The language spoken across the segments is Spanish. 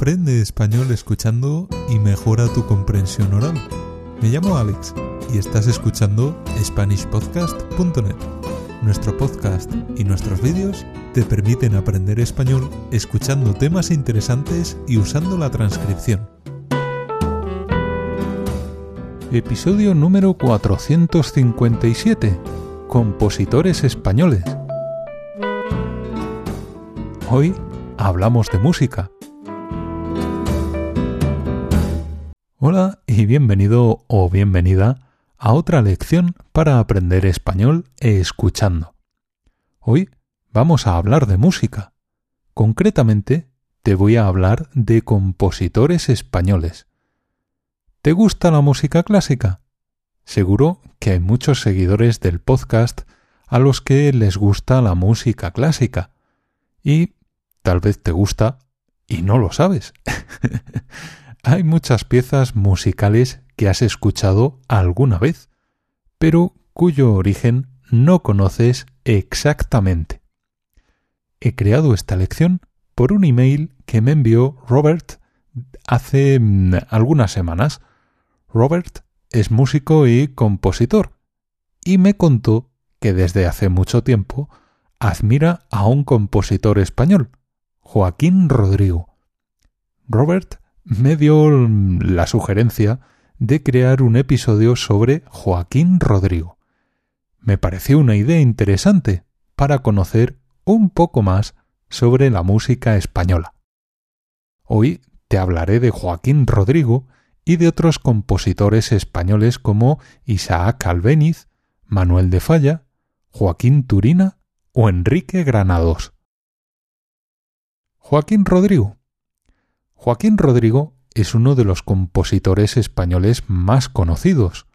Aprende español escuchando y mejora tu comprensión oral. Me llamo Alex y estás escuchando SpanishPodcast.net. Nuestro podcast y nuestros vídeos te permiten aprender español escuchando temas interesantes y usando la transcripción. Episodio número 457. Compositores españoles. Hoy hablamos de música. Hola y bienvenido o bienvenida a otra lección para aprender español escuchando. Hoy vamos a hablar de música. Concretamente, te voy a hablar de compositores españoles. ¿Te gusta la música clásica? Seguro que hay muchos seguidores del podcast a los que les gusta la música clásica. Y tal vez te gusta y no lo sabes. Hay muchas piezas musicales que has escuchado alguna vez, pero cuyo origen no conoces exactamente. He creado esta lección por un email que me envió Robert hace mm, algunas semanas. Robert es músico y compositor, y me contó que desde hace mucho tiempo admira a un compositor español, Joaquín Rodrigo. Robert me dio la sugerencia de crear un episodio sobre Joaquín Rodrigo. Me pareció una idea interesante para conocer un poco más sobre la música española. Hoy te hablaré de Joaquín Rodrigo y de otros compositores españoles como Isaac Albéniz, Manuel de Falla, Joaquín Turina o Enrique Granados. Joaquín Rodrigo Joaquín Rodrigo es uno de los compositores españoles más conocidos.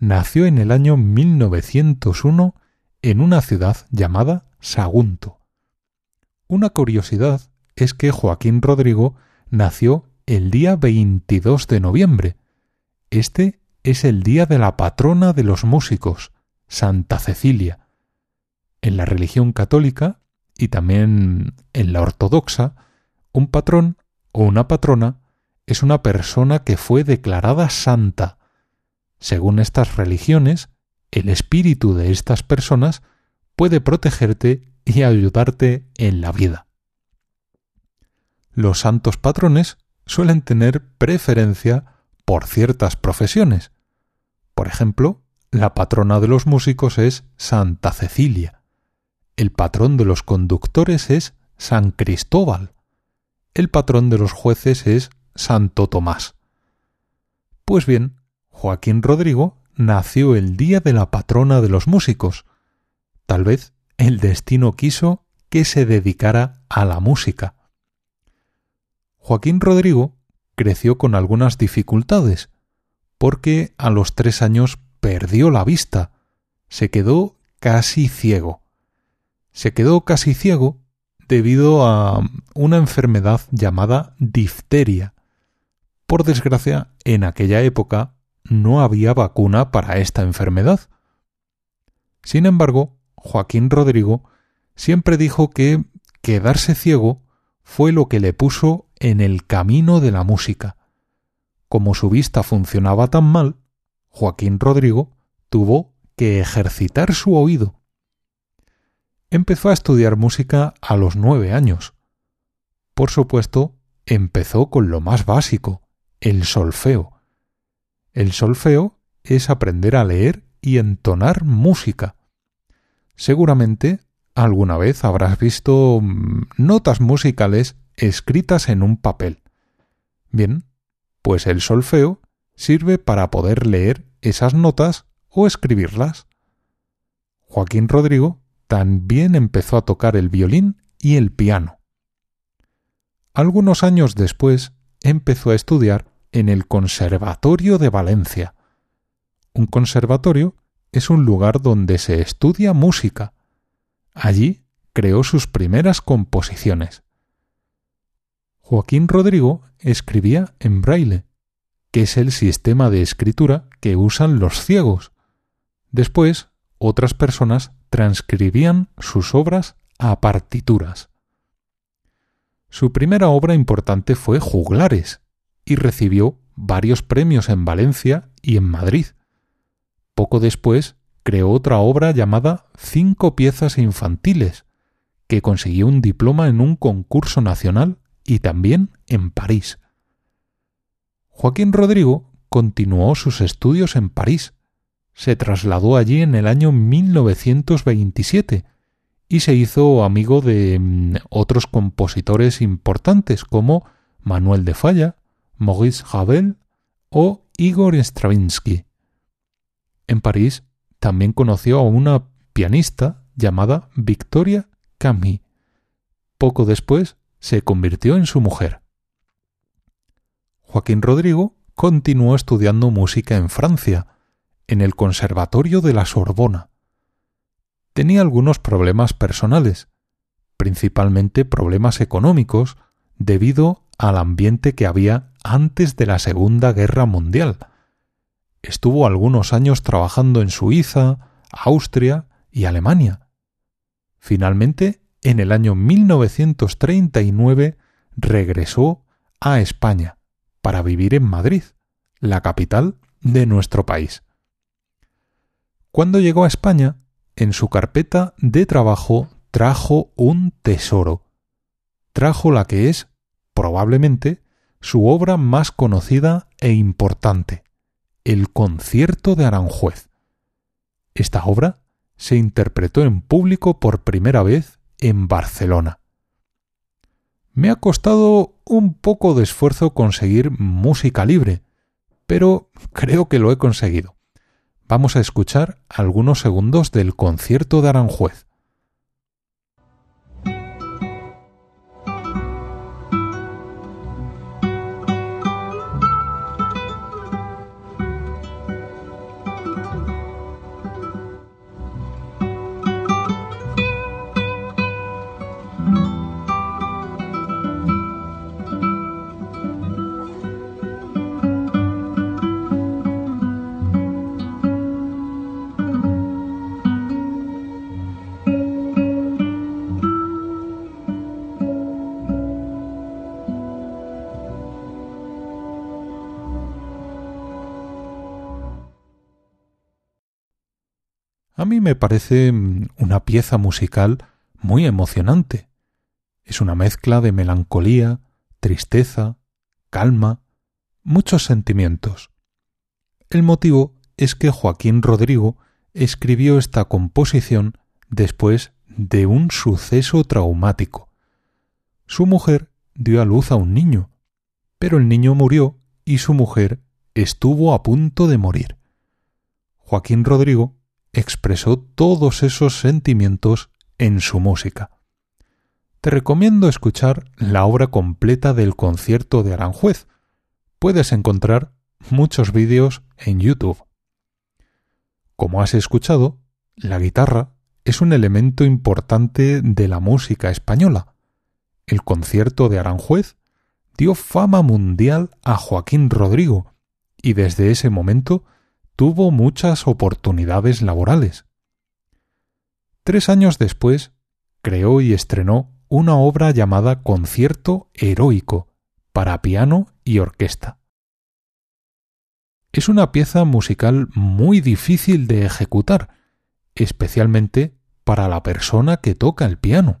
Nació en el año 1901 en una ciudad llamada Sagunto. Una curiosidad es que Joaquín Rodrigo nació el día 22 de noviembre. Este es el día de la patrona de los músicos, Santa Cecilia. En la religión católica y también en la ortodoxa, un patrón o una patrona es una persona que fue declarada santa. Según estas religiones, el espíritu de estas personas puede protegerte y ayudarte en la vida. Los santos patrones suelen tener preferencia por ciertas profesiones. Por ejemplo, la patrona de los músicos es Santa Cecilia. El patrón de los conductores es San Cristóbal el patrón de los jueces es Santo Tomás. Pues bien, Joaquín Rodrigo nació el día de la patrona de los músicos. Tal vez el destino quiso que se dedicara a la música. Joaquín Rodrigo creció con algunas dificultades, porque a los tres años perdió la vista, se quedó casi ciego. Se quedó casi ciego debido a una enfermedad llamada difteria. Por desgracia, en aquella época no había vacuna para esta enfermedad. Sin embargo, Joaquín Rodrigo siempre dijo que quedarse ciego fue lo que le puso en el camino de la música. Como su vista funcionaba tan mal, Joaquín Rodrigo tuvo que ejercitar su oído empezó a estudiar música a los nueve años. Por supuesto, empezó con lo más básico, el solfeo. El solfeo es aprender a leer y entonar música. Seguramente alguna vez habrás visto mm, notas musicales escritas en un papel. Bien, pues el solfeo sirve para poder leer esas notas o escribirlas. Joaquín Rodrigo también empezó a tocar el violín y el piano. Algunos años después empezó a estudiar en el Conservatorio de Valencia. Un conservatorio es un lugar donde se estudia música. Allí creó sus primeras composiciones. Joaquín Rodrigo escribía en braille, que es el sistema de escritura que usan los ciegos. Después, otras personas transcribían sus obras a partituras. Su primera obra importante fue Juglares, y recibió varios premios en Valencia y en Madrid. Poco después creó otra obra llamada Cinco piezas infantiles, que consiguió un diploma en un concurso nacional y también en París. Joaquín Rodrigo continuó sus estudios en París. Se trasladó allí en el año 1927 y se hizo amigo de mm, otros compositores importantes como Manuel de Falla, Maurice Ravel o Igor Stravinsky. En París también conoció a una pianista llamada Victoria Camille. Poco después se convirtió en su mujer. Joaquín Rodrigo continuó estudiando música en Francia, en el Conservatorio de la Sorbona. Tenía algunos problemas personales, principalmente problemas económicos, debido al ambiente que había antes de la Segunda Guerra Mundial. Estuvo algunos años trabajando en Suiza, Austria y Alemania. Finalmente, en el año 1939, regresó a España para vivir en Madrid, la capital de nuestro país. Cuando llegó a España, en su carpeta de trabajo trajo un tesoro. Trajo la que es, probablemente, su obra más conocida e importante, el concierto de Aranjuez. Esta obra se interpretó en público por primera vez en Barcelona. Me ha costado un poco de esfuerzo conseguir música libre, pero creo que lo he conseguido. Vamos a escuchar algunos segundos del concierto de Aranjuez. Me parece mm, una pieza musical muy emocionante. Es una mezcla de melancolía, tristeza, calma, muchos sentimientos. El motivo es que Joaquín Rodrigo escribió esta composición después de un suceso traumático. Su mujer dio a luz a un niño, pero el niño murió y su mujer estuvo a punto de morir. Joaquín Rodrigo expresó todos esos sentimientos en su música. Te recomiendo escuchar la obra completa del concierto de Aranjuez. Puedes encontrar muchos vídeos en YouTube. Como has escuchado, la guitarra es un elemento importante de la música española. El concierto de Aranjuez dio fama mundial a Joaquín Rodrigo y desde ese momento tuvo muchas oportunidades laborales. Tres años después, creó y estrenó una obra llamada Concierto Heroico para piano y orquesta. Es una pieza musical muy difícil de ejecutar, especialmente para la persona que toca el piano.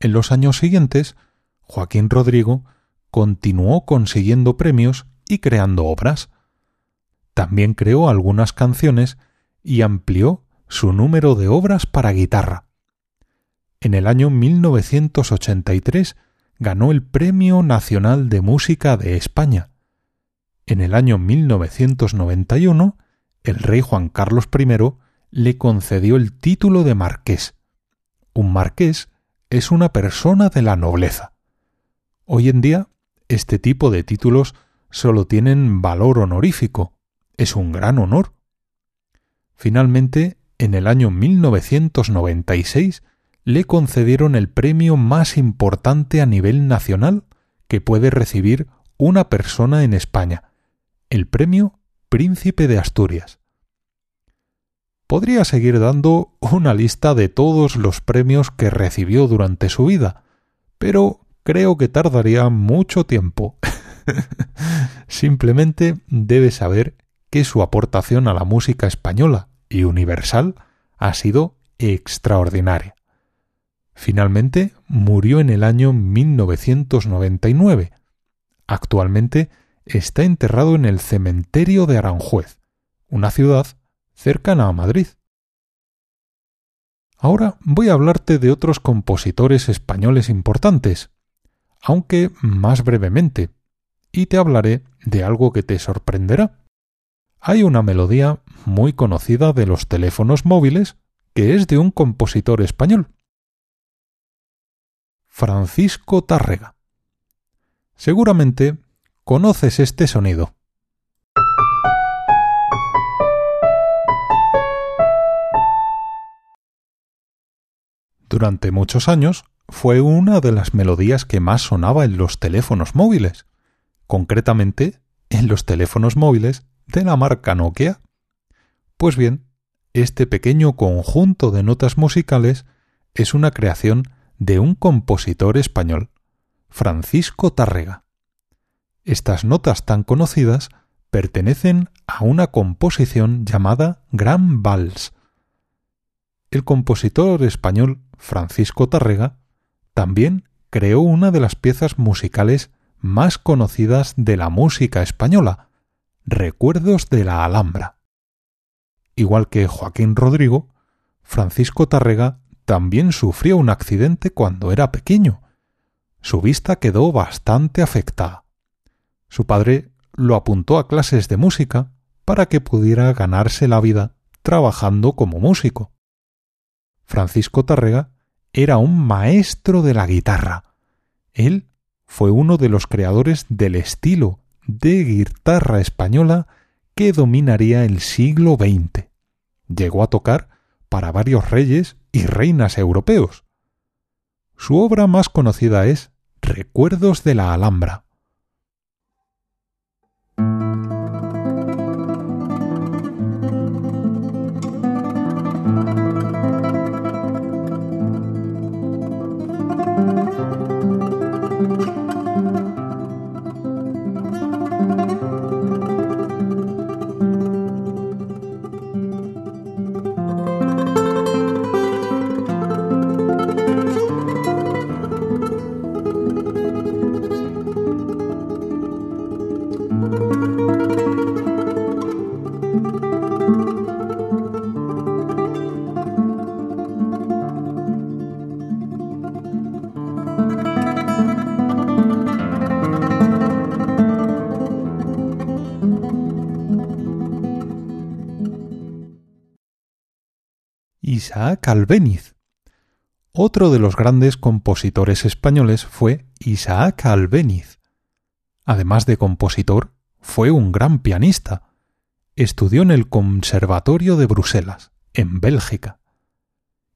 En los años siguientes, Joaquín Rodrigo continuó consiguiendo premios y creando obras, también creó algunas canciones y amplió su número de obras para guitarra. En el año 1983 ganó el Premio Nacional de Música de España. En el año 1991, el rey Juan Carlos I le concedió el título de marqués. Un marqués es una persona de la nobleza. Hoy en día, este tipo de títulos solo tienen valor honorífico, es un gran honor. Finalmente, en el año 1996, le concedieron el premio más importante a nivel nacional que puede recibir una persona en España, el premio Príncipe de Asturias. Podría seguir dando una lista de todos los premios que recibió durante su vida, pero creo que tardaría mucho tiempo. Simplemente debe saber que su aportación a la música española y universal ha sido extraordinaria. Finalmente murió en el año 1999. Actualmente está enterrado en el cementerio de Aranjuez, una ciudad cercana a Madrid. Ahora voy a hablarte de otros compositores españoles importantes, aunque más brevemente, y te hablaré de algo que te sorprenderá. Hay una melodía muy conocida de los teléfonos móviles que es de un compositor español. Francisco Tárrega. Seguramente conoces este sonido. Durante muchos años fue una de las melodías que más sonaba en los teléfonos móviles, concretamente en los teléfonos móviles de la marca Nokia. Pues bien, este pequeño conjunto de notas musicales es una creación de un compositor español, Francisco Tárrega. Estas notas tan conocidas pertenecen a una composición llamada Gran Vals. El compositor español Francisco Tárrega también creó una de las piezas musicales más conocidas de la música española, Recuerdos de la Alhambra. Igual que Joaquín Rodrigo, Francisco Tárrega también sufrió un accidente cuando era pequeño. Su vista quedó bastante afectada. Su padre lo apuntó a clases de música para que pudiera ganarse la vida trabajando como músico. Francisco Tárrega era un maestro de la guitarra. Él fue uno de los creadores del estilo de guitarra española que dominaría el siglo XX. Llegó a tocar para varios reyes y reinas europeos. Su obra más conocida es Recuerdos de la Alhambra. Isaac Albéniz. Otro de los grandes compositores españoles fue Isaac Albéniz. Además de compositor, fue un gran pianista. Estudió en el Conservatorio de Bruselas, en Bélgica.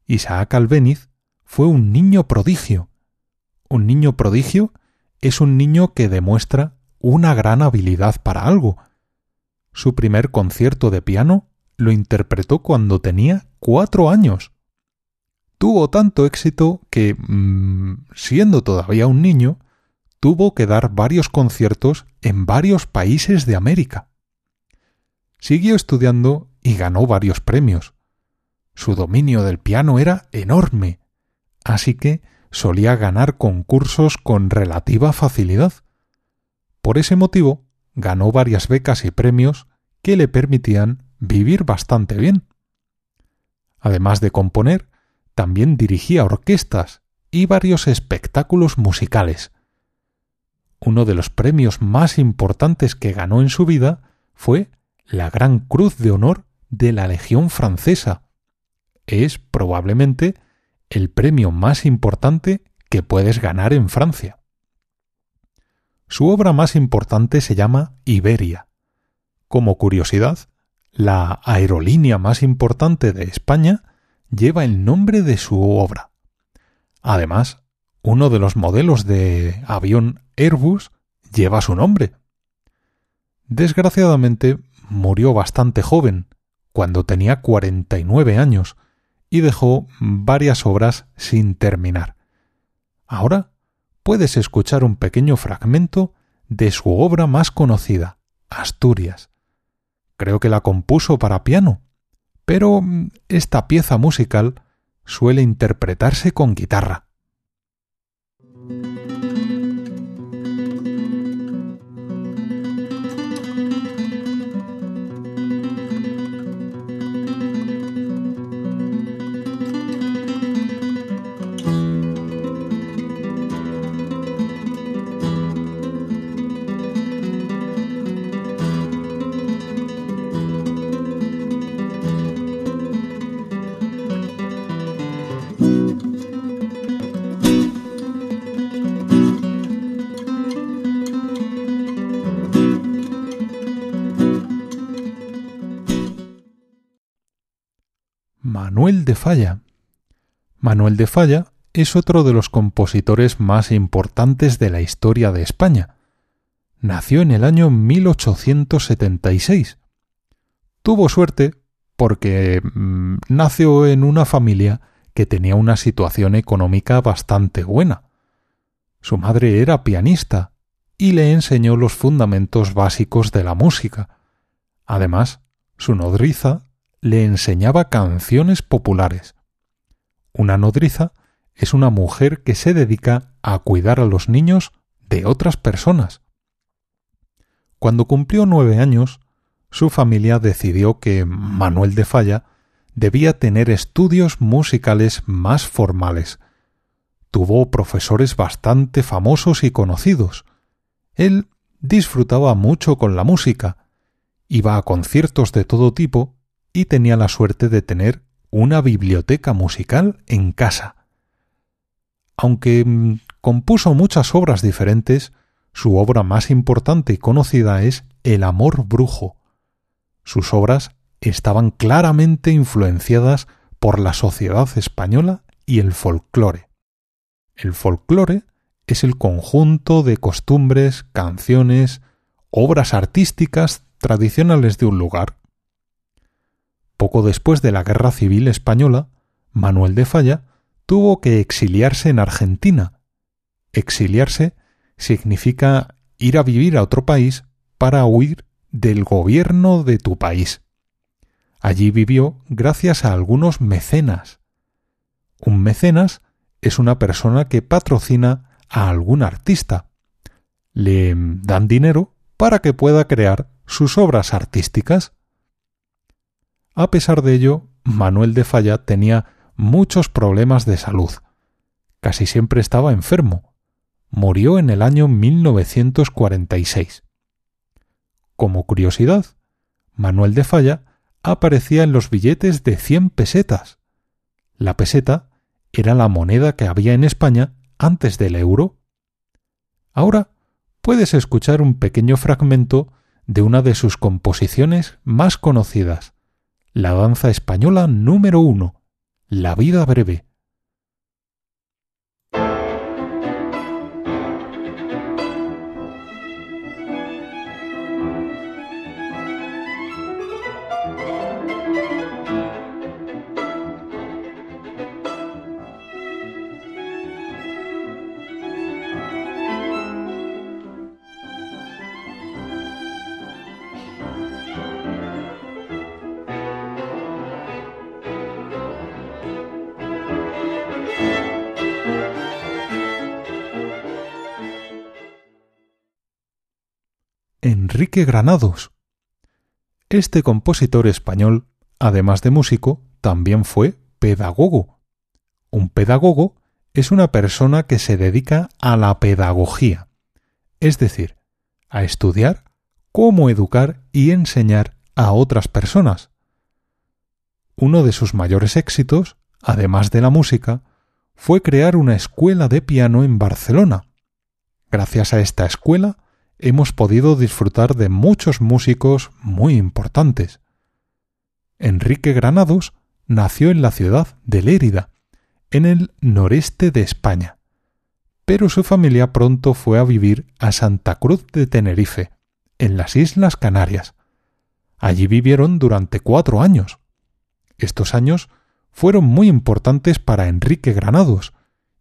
Isaac Albéniz fue un niño prodigio. Un niño prodigio es un niño que demuestra una gran habilidad para algo. Su primer concierto de piano lo interpretó cuando tenía cuatro años. Tuvo tanto éxito que, mm, siendo todavía un niño, tuvo que dar varios conciertos en varios países de América. Siguió estudiando y ganó varios premios. Su dominio del piano era enorme, así que solía ganar concursos con relativa facilidad. Por ese motivo, ganó varias becas y premios que le permitían vivir bastante bien. Además de componer, también dirigía orquestas y varios espectáculos musicales. Uno de los premios más importantes que ganó en su vida fue la Gran Cruz de Honor de la Legión Francesa. Es probablemente el premio más importante que puedes ganar en Francia. Su obra más importante se llama Iberia. Como curiosidad, la aerolínea más importante de España lleva el nombre de su obra. Además, uno de los modelos de avión Airbus lleva su nombre. Desgraciadamente murió bastante joven, cuando tenía 49 años, y dejó varias obras sin terminar. Ahora puedes escuchar un pequeño fragmento de su obra más conocida, Asturias. Creo que la compuso para piano, pero mm, esta pieza musical suele interpretarse con guitarra. Manuel de Falla. Manuel de Falla es otro de los compositores más importantes de la historia de España. Nació en el año 1876. Tuvo suerte porque mm, nació en una familia que tenía una situación económica bastante buena. Su madre era pianista y le enseñó los fundamentos básicos de la música. Además, su nodriza le enseñaba canciones populares. Una nodriza es una mujer que se dedica a cuidar a los niños de otras personas. Cuando cumplió nueve años, su familia decidió que Manuel de Falla debía tener estudios musicales más formales. Tuvo profesores bastante famosos y conocidos. Él disfrutaba mucho con la música, iba a conciertos de todo tipo y tenía la suerte de tener una biblioteca musical en casa. Aunque mm, compuso muchas obras diferentes, su obra más importante y conocida es El amor brujo. Sus obras estaban claramente influenciadas por la sociedad española y el folclore. El folclore es el conjunto de costumbres, canciones, obras artísticas tradicionales de un lugar. Poco después de la Guerra Civil Española, Manuel de Falla tuvo que exiliarse en Argentina. Exiliarse significa ir a vivir a otro país para huir del gobierno de tu país. Allí vivió gracias a algunos mecenas. Un mecenas es una persona que patrocina a algún artista. Le dan dinero para que pueda crear sus obras artísticas. A pesar de ello, Manuel de Falla tenía muchos problemas de salud. Casi siempre estaba enfermo. Murió en el año 1946. Como curiosidad, Manuel de Falla aparecía en los billetes de 100 pesetas. La peseta era la moneda que había en España antes del euro. Ahora puedes escuchar un pequeño fragmento de una de sus composiciones más conocidas, la danza española número uno, La vida breve, Enrique Granados. Este compositor español, además de músico, también fue pedagogo. Un pedagogo es una persona que se dedica a la pedagogía, es decir, a estudiar cómo educar y enseñar a otras personas. Uno de sus mayores éxitos, además de la música, fue crear una escuela de piano en Barcelona. Gracias a esta escuela, hemos podido disfrutar de muchos músicos muy importantes. Enrique Granados nació en la ciudad de Lérida, en el noreste de España, pero su familia pronto fue a vivir a Santa Cruz de Tenerife, en las Islas Canarias. Allí vivieron durante cuatro años. Estos años fueron muy importantes para Enrique Granados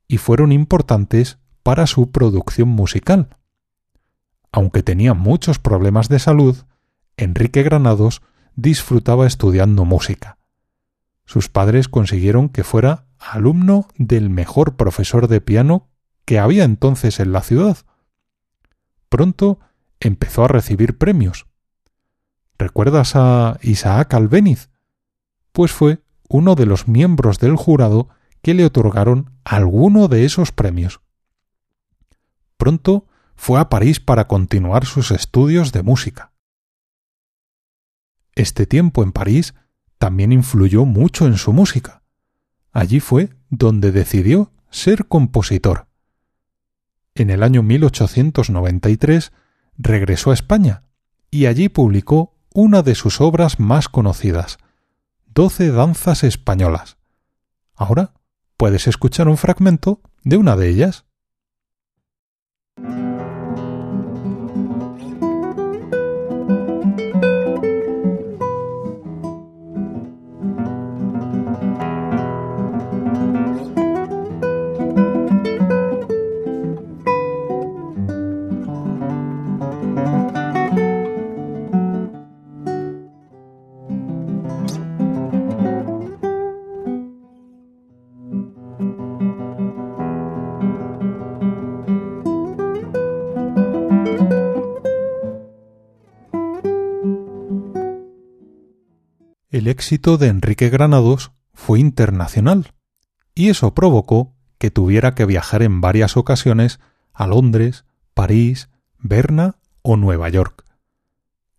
y fueron importantes para su producción musical. Aunque tenía muchos problemas de salud, Enrique Granados disfrutaba estudiando música. Sus padres consiguieron que fuera alumno del mejor profesor de piano que había entonces en la ciudad. Pronto empezó a recibir premios. ¿Recuerdas a Isaac Albéniz? Pues fue uno de los miembros del jurado que le otorgaron alguno de esos premios. Pronto fue a París para continuar sus estudios de música. Este tiempo en París también influyó mucho en su música. Allí fue donde decidió ser compositor. En el año 1893 regresó a España y allí publicó una de sus obras más conocidas, Doce Danzas Españolas. Ahora puedes escuchar un fragmento de una de ellas. El éxito de Enrique Granados fue internacional, y eso provocó que tuviera que viajar en varias ocasiones a Londres, París, Berna o Nueva York.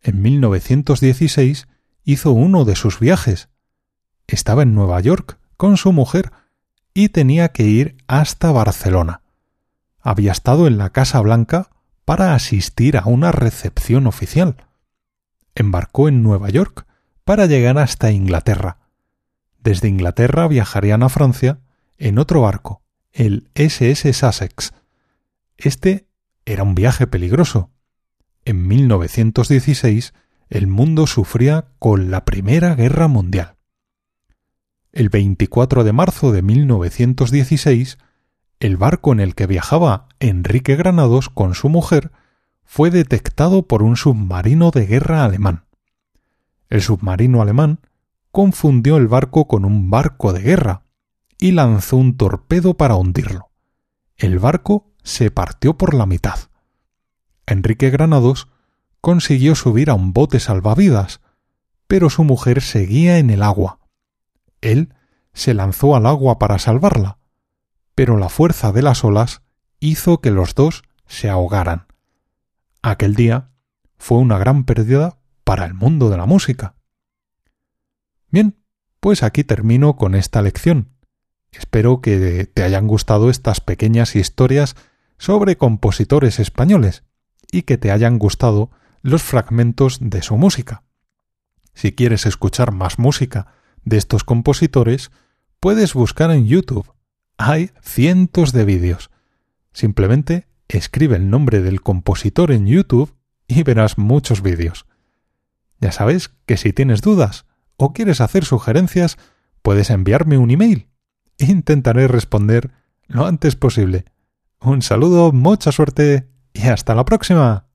En 1916 hizo uno de sus viajes. Estaba en Nueva York con su mujer y tenía que ir hasta Barcelona. Había estado en la Casa Blanca para asistir a una recepción oficial. Embarcó en Nueva York para llegar hasta Inglaterra. Desde Inglaterra viajarían a Francia en otro barco, el SS Sussex. Este era un viaje peligroso. En 1916 el mundo sufría con la Primera Guerra Mundial. El 24 de marzo de 1916, el barco en el que viajaba Enrique Granados con su mujer fue detectado por un submarino de guerra alemán. El submarino alemán confundió el barco con un barco de guerra y lanzó un torpedo para hundirlo. El barco se partió por la mitad. Enrique Granados consiguió subir a un bote salvavidas, pero su mujer seguía en el agua. Él se lanzó al agua para salvarla, pero la fuerza de las olas hizo que los dos se ahogaran. Aquel día fue una gran pérdida para el mundo de la música. Bien, pues aquí termino con esta lección. Espero que te hayan gustado estas pequeñas historias sobre compositores españoles y que te hayan gustado los fragmentos de su música. Si quieres escuchar más música de estos compositores, puedes buscar en YouTube. Hay cientos de vídeos. Simplemente escribe el nombre del compositor en YouTube y verás muchos vídeos. Ya sabes que si tienes dudas o quieres hacer sugerencias, puedes enviarme un email. Intentaré responder lo antes posible. Un saludo, mucha suerte y hasta la próxima.